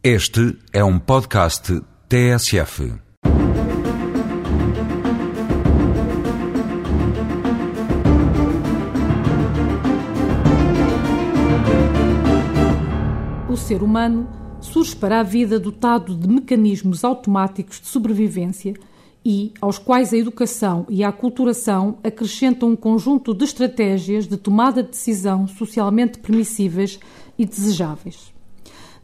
Este é um podcast TSF. O ser humano surge para a vida dotado de mecanismos automáticos de sobrevivência e aos quais a educação e a aculturação acrescentam um conjunto de estratégias de tomada de decisão socialmente permissíveis e desejáveis.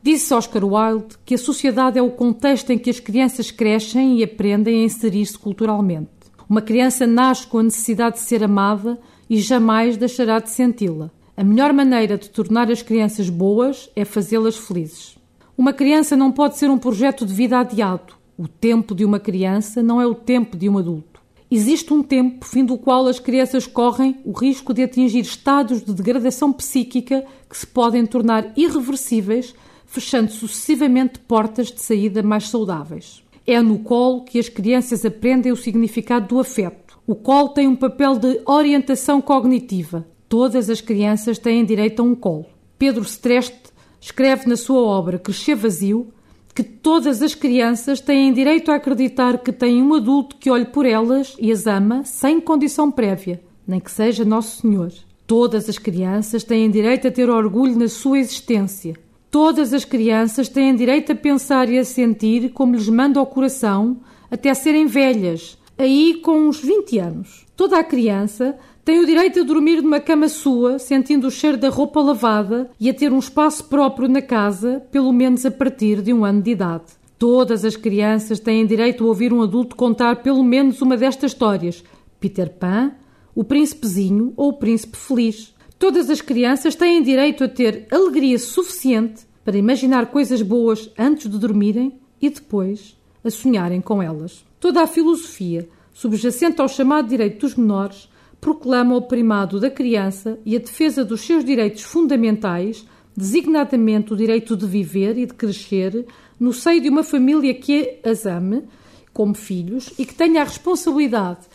Disse Oscar Wilde que a sociedade é o contexto em que as crianças crescem e aprendem a inserir-se culturalmente. Uma criança nasce com a necessidade de ser amada e jamais deixará de senti-la. A melhor maneira de tornar as crianças boas é fazê-las felizes. Uma criança não pode ser um projeto de vida adiado. O tempo de uma criança não é o tempo de um adulto. Existe um tempo, fim do qual as crianças correm o risco de atingir estados de degradação psíquica que se podem tornar irreversíveis fechando sucessivamente portas de saída mais saudáveis. É no colo que as crianças aprendem o significado do afeto. O colo tem um papel de orientação cognitiva. Todas as crianças têm direito a um colo. Pedro Streste escreve na sua obra Crescer Vazio que todas as crianças têm direito a acreditar que têm um adulto que olhe por elas e as ama sem condição prévia, nem que seja Nosso Senhor. Todas as crianças têm direito a ter orgulho na sua existência, Todas as crianças têm direito a pensar e a sentir como lhes manda o coração até serem velhas, aí com uns 20 anos. Toda a criança tem o direito a dormir numa cama sua, sentindo o cheiro da roupa lavada e a ter um espaço próprio na casa, pelo menos a partir de um ano de idade. Todas as crianças têm direito a ouvir um adulto contar pelo menos uma destas histórias: Peter Pan, o Príncipezinho ou o Príncipe Feliz. Todas as crianças têm direito a ter alegria suficiente para imaginar coisas boas antes de dormirem e depois a sonharem com elas. Toda a filosofia, subjacente ao chamado direito dos menores, proclama o primado da criança e a defesa dos seus direitos fundamentais, designadamente o direito de viver e de crescer no seio de uma família que as ame como filhos e que tenha a responsabilidade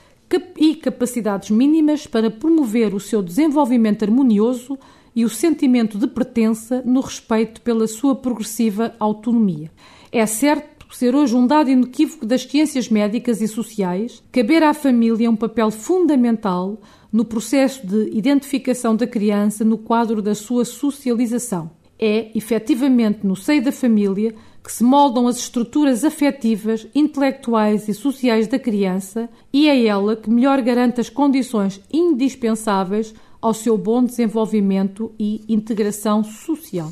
e capacidades mínimas para promover o seu desenvolvimento harmonioso e o sentimento de pertença no respeito pela sua progressiva autonomia. É certo ser hoje um dado inequívoco das ciências médicas e sociais, caber à família um papel fundamental no processo de identificação da criança no quadro da sua socialização. É, efetivamente, no seio da família que se moldam as estruturas afetivas, intelectuais e sociais da criança e é ela que melhor garante as condições indispensáveis ao seu bom desenvolvimento e integração social.